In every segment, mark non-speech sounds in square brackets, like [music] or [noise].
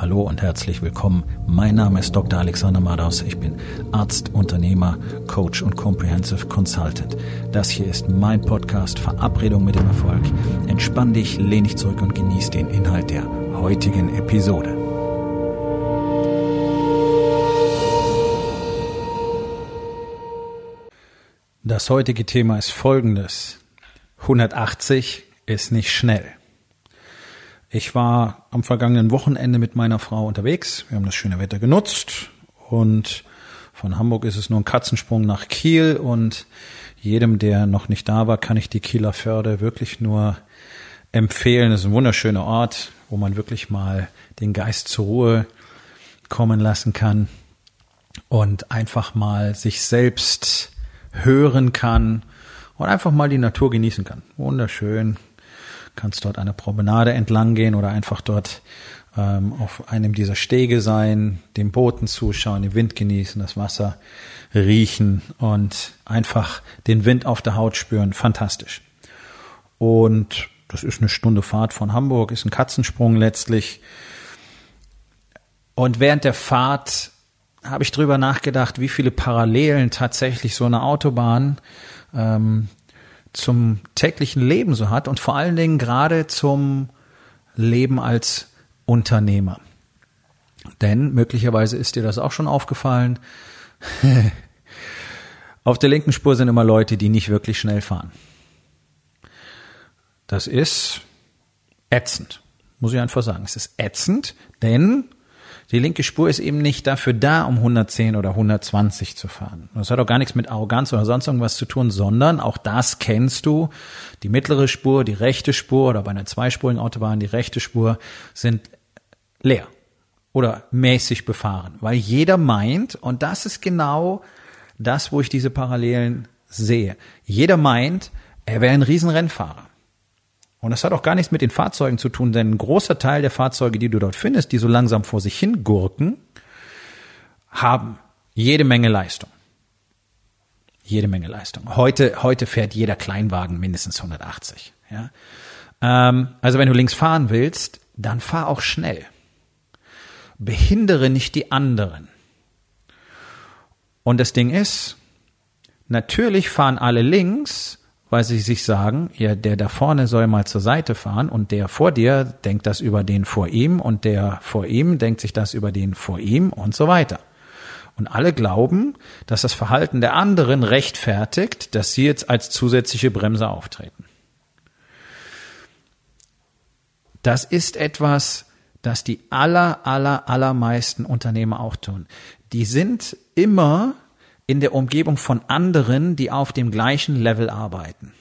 Hallo und herzlich willkommen. Mein Name ist Dr. Alexander Madaus. Ich bin Arzt, Unternehmer, Coach und Comprehensive Consultant. Das hier ist mein Podcast Verabredung mit dem Erfolg. Entspann dich, lehn dich zurück und genieß den Inhalt der heutigen Episode. Das heutige Thema ist folgendes. 180 ist nicht schnell. Ich war am vergangenen Wochenende mit meiner Frau unterwegs. Wir haben das schöne Wetter genutzt und von Hamburg ist es nur ein Katzensprung nach Kiel und jedem, der noch nicht da war, kann ich die Kieler Förde wirklich nur empfehlen. Es ist ein wunderschöner Ort, wo man wirklich mal den Geist zur Ruhe kommen lassen kann und einfach mal sich selbst hören kann und einfach mal die Natur genießen kann. Wunderschön, kannst dort eine Promenade entlang gehen oder einfach dort ähm, auf einem dieser Stege sein, dem Booten zuschauen, den Wind genießen, das Wasser riechen und einfach den Wind auf der Haut spüren. Fantastisch. Und das ist eine Stunde Fahrt von Hamburg, ist ein Katzensprung letztlich. Und während der Fahrt habe ich drüber nachgedacht, wie viele Parallelen tatsächlich so eine Autobahn ähm, zum täglichen Leben so hat und vor allen Dingen gerade zum Leben als Unternehmer. Denn möglicherweise ist dir das auch schon aufgefallen. [laughs] Auf der linken Spur sind immer Leute, die nicht wirklich schnell fahren. Das ist ätzend, muss ich einfach sagen. Es ist ätzend, denn die linke Spur ist eben nicht dafür da, um 110 oder 120 zu fahren. Das hat auch gar nichts mit Arroganz oder sonst irgendwas zu tun, sondern auch das kennst du. Die mittlere Spur, die rechte Spur oder bei einer zweispurigen Autobahn die rechte Spur sind leer oder mäßig befahren, weil jeder meint, und das ist genau das, wo ich diese Parallelen sehe. Jeder meint, er wäre ein Riesenrennfahrer. Und das hat auch gar nichts mit den Fahrzeugen zu tun, denn ein großer Teil der Fahrzeuge, die du dort findest, die so langsam vor sich hin gurken, haben jede Menge Leistung. Jede Menge Leistung. Heute, heute fährt jeder Kleinwagen mindestens 180. Ja? Ähm, also wenn du links fahren willst, dann fahr auch schnell. Behindere nicht die anderen. Und das Ding ist, natürlich fahren alle links, weil sie sich sagen, ja, der da vorne soll mal zur Seite fahren und der vor dir denkt das über den vor ihm und der vor ihm denkt sich das über den vor ihm und so weiter. Und alle glauben, dass das Verhalten der anderen rechtfertigt, dass sie jetzt als zusätzliche Bremse auftreten. Das ist etwas, das die aller, aller, allermeisten Unternehmer auch tun. Die sind immer in der Umgebung von anderen, die auf dem gleichen Level arbeiten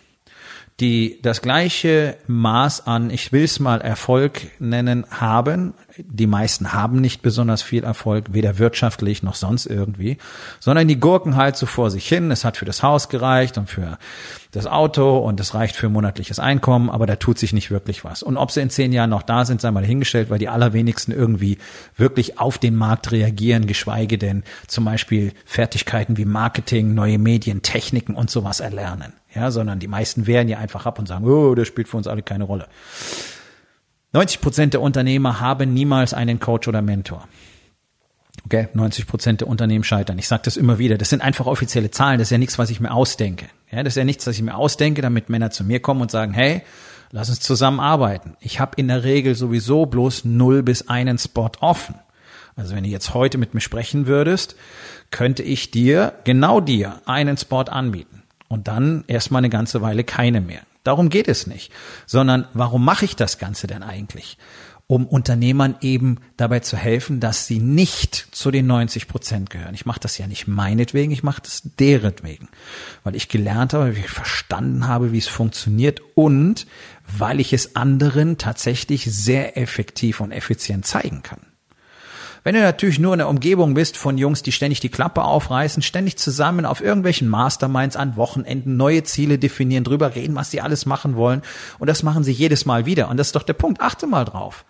die das gleiche Maß an, ich will es mal Erfolg nennen, haben. Die meisten haben nicht besonders viel Erfolg, weder wirtschaftlich noch sonst irgendwie, sondern die gurken halt so vor sich hin. Es hat für das Haus gereicht und für das Auto und es reicht für monatliches Einkommen, aber da tut sich nicht wirklich was. Und ob sie in zehn Jahren noch da sind, sei mal hingestellt, weil die allerwenigsten irgendwie wirklich auf den Markt reagieren, geschweige denn zum Beispiel Fertigkeiten wie Marketing, neue Medien, Techniken und sowas erlernen ja, sondern die meisten wehren ja einfach ab und sagen, oh, das spielt für uns alle keine Rolle. 90 Prozent der Unternehmer haben niemals einen Coach oder Mentor. Okay, 90 Prozent der Unternehmen scheitern. Ich sage das immer wieder. Das sind einfach offizielle Zahlen. Das ist ja nichts, was ich mir ausdenke. Ja, das ist ja nichts, was ich mir ausdenke, damit Männer zu mir kommen und sagen, hey, lass uns zusammenarbeiten. Ich habe in der Regel sowieso bloß null bis einen Spot offen. Also wenn du jetzt heute mit mir sprechen würdest, könnte ich dir, genau dir, einen Spot anbieten und dann erstmal eine ganze Weile keine mehr. Darum geht es nicht, sondern warum mache ich das Ganze denn eigentlich? Um Unternehmern eben dabei zu helfen, dass sie nicht zu den 90 Prozent gehören. Ich mache das ja nicht meinetwegen, ich mache das deretwegen, weil ich gelernt habe, wie ich verstanden habe, wie es funktioniert und weil ich es anderen tatsächlich sehr effektiv und effizient zeigen kann. Wenn du natürlich nur in der Umgebung bist von Jungs, die ständig die Klappe aufreißen, ständig zusammen auf irgendwelchen Masterminds an Wochenenden neue Ziele definieren, drüber reden, was sie alles machen wollen, und das machen sie jedes Mal wieder. Und das ist doch der Punkt. Achte mal drauf.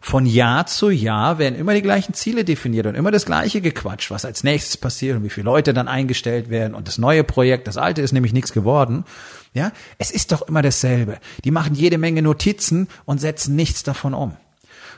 Von Jahr zu Jahr werden immer die gleichen Ziele definiert und immer das gleiche gequatscht, was als nächstes passiert und wie viele Leute dann eingestellt werden und das neue Projekt, das alte ist nämlich nichts geworden. Ja, es ist doch immer dasselbe. Die machen jede Menge Notizen und setzen nichts davon um.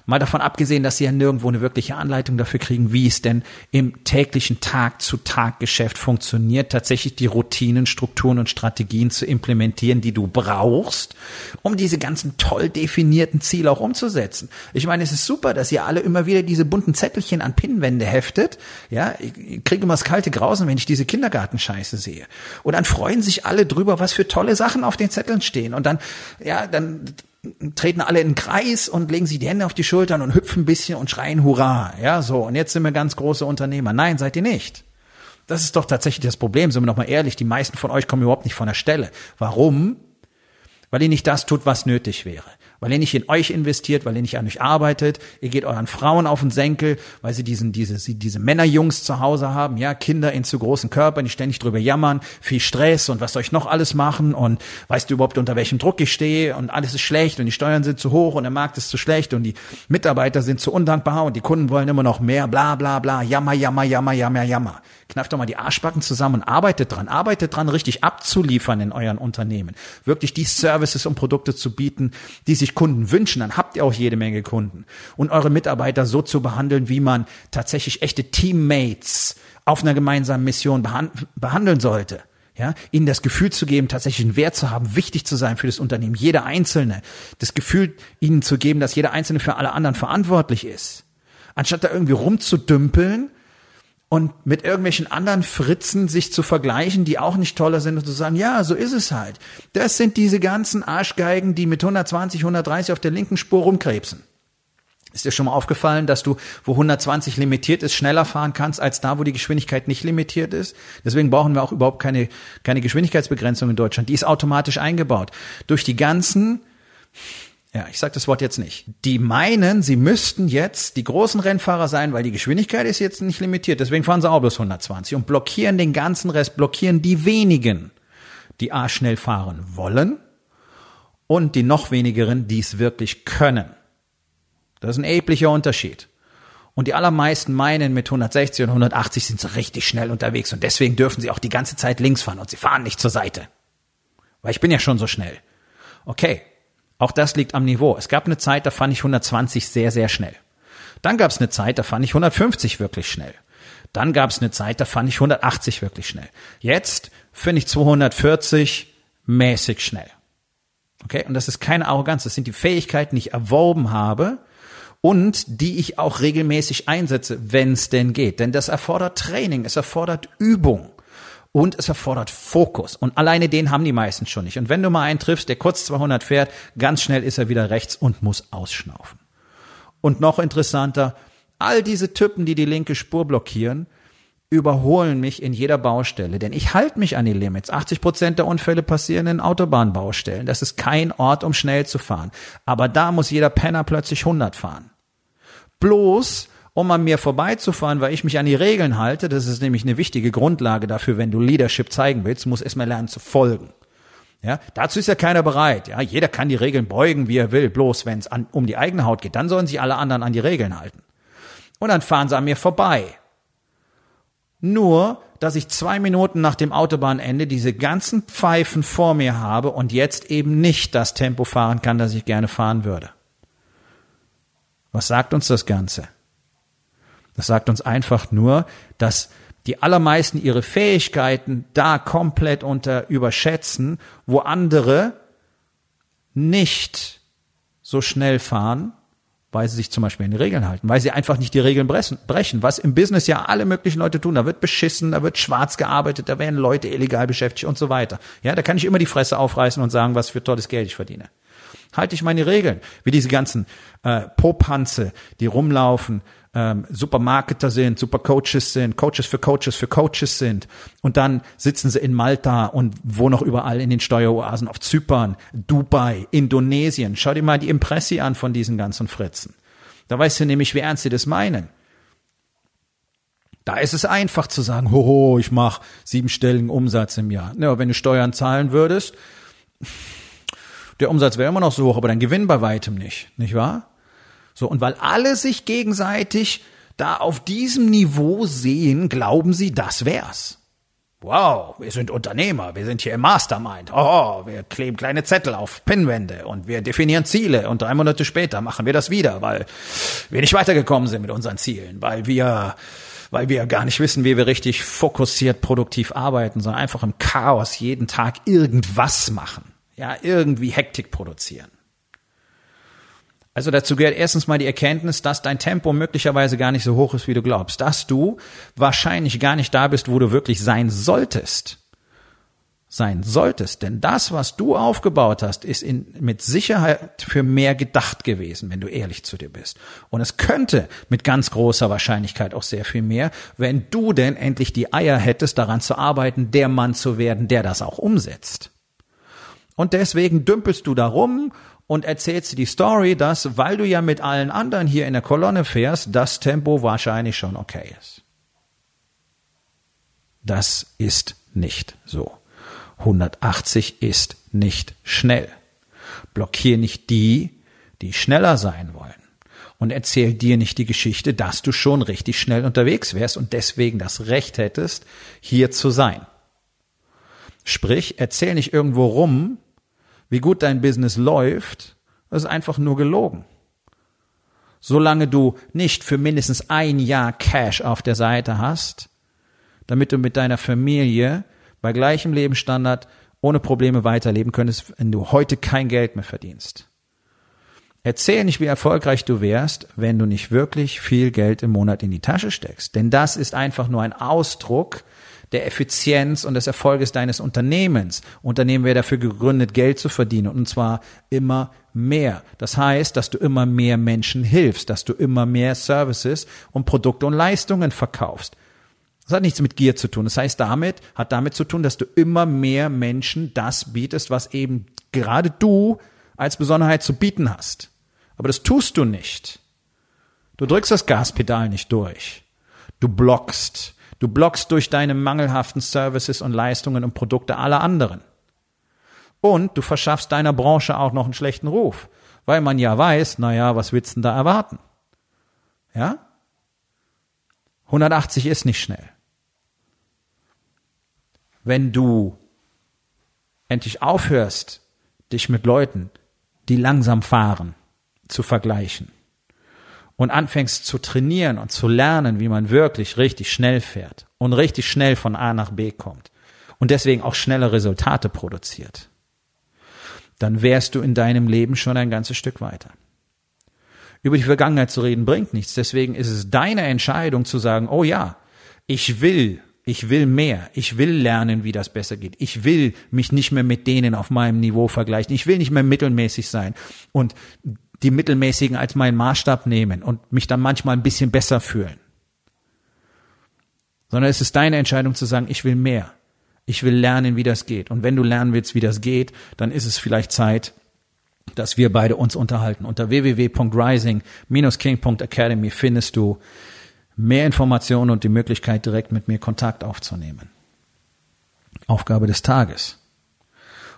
Mal davon abgesehen, dass sie ja nirgendwo eine wirkliche Anleitung dafür kriegen, wie es denn im täglichen Tag-zu-Tag-Geschäft funktioniert, tatsächlich die Routinen, Strukturen und Strategien zu implementieren, die du brauchst, um diese ganzen toll definierten Ziele auch umzusetzen. Ich meine, es ist super, dass ihr alle immer wieder diese bunten Zettelchen an Pinnwände heftet. Ja, ich kriege immer das kalte Grausen, wenn ich diese Kindergartenscheiße sehe. Und dann freuen sich alle drüber, was für tolle Sachen auf den Zetteln stehen. Und dann, ja, dann treten alle in den Kreis und legen sich die Hände auf die Schultern und hüpfen ein bisschen und schreien Hurra. Ja, so. Und jetzt sind wir ganz große Unternehmer. Nein, seid ihr nicht. Das ist doch tatsächlich das Problem. Sind wir noch mal ehrlich. Die meisten von euch kommen überhaupt nicht von der Stelle. Warum? Weil ihr nicht das tut, was nötig wäre weil ihr nicht in euch investiert, weil ihr nicht an euch arbeitet. Ihr geht euren Frauen auf den Senkel, weil sie diesen, diese, sie, diese Männerjungs zu Hause haben, ja, Kinder in zu großen Körpern, die ständig drüber jammern, viel Stress und was soll ich noch alles machen und weißt du überhaupt, unter welchem Druck ich stehe und alles ist schlecht und die Steuern sind zu hoch und der Markt ist zu schlecht und die Mitarbeiter sind zu undankbar und die Kunden wollen immer noch mehr, bla, bla, bla, jammer, jammer, jammer, jammer, jammer. Kneift doch mal die Arschbacken zusammen und arbeitet dran. Arbeitet dran, richtig abzuliefern in euren Unternehmen. Wirklich die Services und Produkte zu bieten, die sich Kunden wünschen. Dann habt ihr auch jede Menge Kunden. Und eure Mitarbeiter so zu behandeln, wie man tatsächlich echte Teammates auf einer gemeinsamen Mission behandeln sollte. Ja, ihnen das Gefühl zu geben, tatsächlich einen Wert zu haben, wichtig zu sein für das Unternehmen, jeder Einzelne. Das Gefühl ihnen zu geben, dass jeder Einzelne für alle anderen verantwortlich ist. Anstatt da irgendwie rumzudümpeln und mit irgendwelchen anderen Fritzen sich zu vergleichen, die auch nicht toller sind und zu sagen, ja, so ist es halt. Das sind diese ganzen Arschgeigen, die mit 120, 130 auf der linken Spur rumkrebsen. Ist dir schon mal aufgefallen, dass du, wo 120 limitiert ist, schneller fahren kannst, als da, wo die Geschwindigkeit nicht limitiert ist? Deswegen brauchen wir auch überhaupt keine, keine Geschwindigkeitsbegrenzung in Deutschland. Die ist automatisch eingebaut. Durch die ganzen ja, ich sage das Wort jetzt nicht. Die meinen, sie müssten jetzt die großen Rennfahrer sein, weil die Geschwindigkeit ist jetzt nicht limitiert. Deswegen fahren sie auch bloß 120 und blockieren den ganzen Rest, blockieren die wenigen, die A schnell fahren wollen und die noch wenigeren, die es wirklich können. Das ist ein erheblicher Unterschied. Und die allermeisten meinen, mit 160 und 180 sind sie richtig schnell unterwegs und deswegen dürfen sie auch die ganze Zeit links fahren und sie fahren nicht zur Seite. Weil ich bin ja schon so schnell. Okay, auch das liegt am Niveau. Es gab eine Zeit, da fand ich 120 sehr, sehr schnell. Dann gab es eine Zeit, da fand ich 150 wirklich schnell. Dann gab es eine Zeit, da fand ich 180 wirklich schnell. Jetzt finde ich 240 mäßig schnell. Okay, und das ist keine Arroganz, das sind die Fähigkeiten, die ich erworben habe und die ich auch regelmäßig einsetze, wenn es denn geht. Denn das erfordert Training, es erfordert Übung. Und es erfordert Fokus. Und alleine den haben die meisten schon nicht. Und wenn du mal einen triffst, der kurz 200 fährt, ganz schnell ist er wieder rechts und muss ausschnaufen. Und noch interessanter, all diese Typen, die die linke Spur blockieren, überholen mich in jeder Baustelle, denn ich halte mich an die Limits. 80 Prozent der Unfälle passieren in Autobahnbaustellen. Das ist kein Ort, um schnell zu fahren. Aber da muss jeder Penner plötzlich 100 fahren. Bloß, um an mir vorbeizufahren, weil ich mich an die Regeln halte. Das ist nämlich eine wichtige Grundlage dafür, wenn du Leadership zeigen willst, muss erstmal lernen zu folgen. Ja, dazu ist ja keiner bereit. Ja, jeder kann die Regeln beugen, wie er will. Bloß wenn es um die eigene Haut geht, dann sollen sich alle anderen an die Regeln halten. Und dann fahren sie an mir vorbei. Nur, dass ich zwei Minuten nach dem Autobahnende diese ganzen Pfeifen vor mir habe und jetzt eben nicht das Tempo fahren kann, das ich gerne fahren würde. Was sagt uns das Ganze? Das sagt uns einfach nur, dass die allermeisten ihre Fähigkeiten da komplett unter überschätzen, wo andere nicht so schnell fahren, weil sie sich zum Beispiel an die Regeln halten, weil sie einfach nicht die Regeln brechen, was im Business ja alle möglichen Leute tun. Da wird beschissen, da wird schwarz gearbeitet, da werden Leute illegal beschäftigt und so weiter. Ja, da kann ich immer die Fresse aufreißen und sagen, was für tolles Geld ich verdiene. Halte ich meine Regeln, wie diese ganzen äh, Popanze, die rumlaufen, ähm, super Marketer sind, super Coaches sind, Coaches für Coaches für Coaches sind. Und dann sitzen sie in Malta und wo noch überall in den Steueroasen auf Zypern, Dubai, Indonesien. Schau dir mal die Impressi an von diesen ganzen Fritzen. Da weißt du nämlich, wie ernst sie das meinen. Da ist es einfach zu sagen, hoho, ich mache siebenstelligen Umsatz im Jahr. Ja, wenn du Steuern zahlen würdest, der Umsatz wäre immer noch so hoch, aber dein Gewinn bei weitem nicht, nicht wahr? So, und weil alle sich gegenseitig da auf diesem Niveau sehen, glauben sie, das wär's. Wow, wir sind Unternehmer, wir sind hier im Mastermind. Oh, wir kleben kleine Zettel auf Pinnwände und wir definieren Ziele und drei Monate später machen wir das wieder, weil wir nicht weitergekommen sind mit unseren Zielen, weil wir, weil wir gar nicht wissen, wie wir richtig fokussiert produktiv arbeiten, sondern einfach im Chaos jeden Tag irgendwas machen. Ja, irgendwie Hektik produzieren. Also dazu gehört erstens mal die Erkenntnis, dass dein Tempo möglicherweise gar nicht so hoch ist, wie du glaubst, dass du wahrscheinlich gar nicht da bist, wo du wirklich sein solltest. Sein solltest, denn das, was du aufgebaut hast, ist in, mit Sicherheit für mehr gedacht gewesen, wenn du ehrlich zu dir bist. Und es könnte mit ganz großer Wahrscheinlichkeit auch sehr viel mehr, wenn du denn endlich die Eier hättest, daran zu arbeiten, der Mann zu werden, der das auch umsetzt. Und deswegen dümpelst du da rum und erzählst die Story, dass, weil du ja mit allen anderen hier in der Kolonne fährst, das Tempo wahrscheinlich schon okay ist. Das ist nicht so. 180 ist nicht schnell. Blockier nicht die, die schneller sein wollen. Und erzähl dir nicht die Geschichte, dass du schon richtig schnell unterwegs wärst und deswegen das Recht hättest, hier zu sein. Sprich, erzähl nicht irgendwo rum, wie gut dein Business läuft, ist einfach nur gelogen. Solange du nicht für mindestens ein Jahr Cash auf der Seite hast, damit du mit deiner Familie bei gleichem Lebensstandard ohne Probleme weiterleben könntest, wenn du heute kein Geld mehr verdienst. Erzähl nicht, wie erfolgreich du wärst, wenn du nicht wirklich viel Geld im Monat in die Tasche steckst. Denn das ist einfach nur ein Ausdruck der Effizienz und des Erfolges deines Unternehmens. Unternehmen wäre dafür gegründet, Geld zu verdienen und zwar immer mehr. Das heißt, dass du immer mehr Menschen hilfst, dass du immer mehr Services und Produkte und Leistungen verkaufst. Das hat nichts mit Gier zu tun. Das heißt, damit hat damit zu tun, dass du immer mehr Menschen das bietest, was eben gerade du als Besonderheit zu bieten hast. Aber das tust du nicht. Du drückst das Gaspedal nicht durch. Du blockst. Du blockst durch deine mangelhaften Services und Leistungen und Produkte aller anderen. Und du verschaffst deiner Branche auch noch einen schlechten Ruf, weil man ja weiß, na ja, was willst du denn da erwarten? Ja? 180 ist nicht schnell. Wenn du endlich aufhörst, dich mit Leuten, die langsam fahren, zu vergleichen, und anfängst zu trainieren und zu lernen, wie man wirklich richtig schnell fährt und richtig schnell von A nach B kommt und deswegen auch schnelle Resultate produziert, dann wärst du in deinem Leben schon ein ganzes Stück weiter. Über die Vergangenheit zu reden bringt nichts. Deswegen ist es deine Entscheidung zu sagen, oh ja, ich will, ich will mehr. Ich will lernen, wie das besser geht. Ich will mich nicht mehr mit denen auf meinem Niveau vergleichen. Ich will nicht mehr mittelmäßig sein. Und die mittelmäßigen als meinen Maßstab nehmen und mich dann manchmal ein bisschen besser fühlen. Sondern es ist deine Entscheidung zu sagen, ich will mehr. Ich will lernen, wie das geht. Und wenn du lernen willst, wie das geht, dann ist es vielleicht Zeit, dass wir beide uns unterhalten. Unter www.rising-king.academy findest du mehr Informationen und die Möglichkeit, direkt mit mir Kontakt aufzunehmen. Aufgabe des Tages.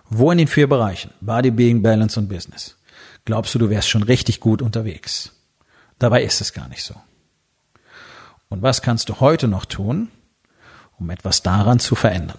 Wo in den vier Bereichen? Body, Being, Balance und Business glaubst du, du wärst schon richtig gut unterwegs. Dabei ist es gar nicht so. Und was kannst du heute noch tun, um etwas daran zu verändern?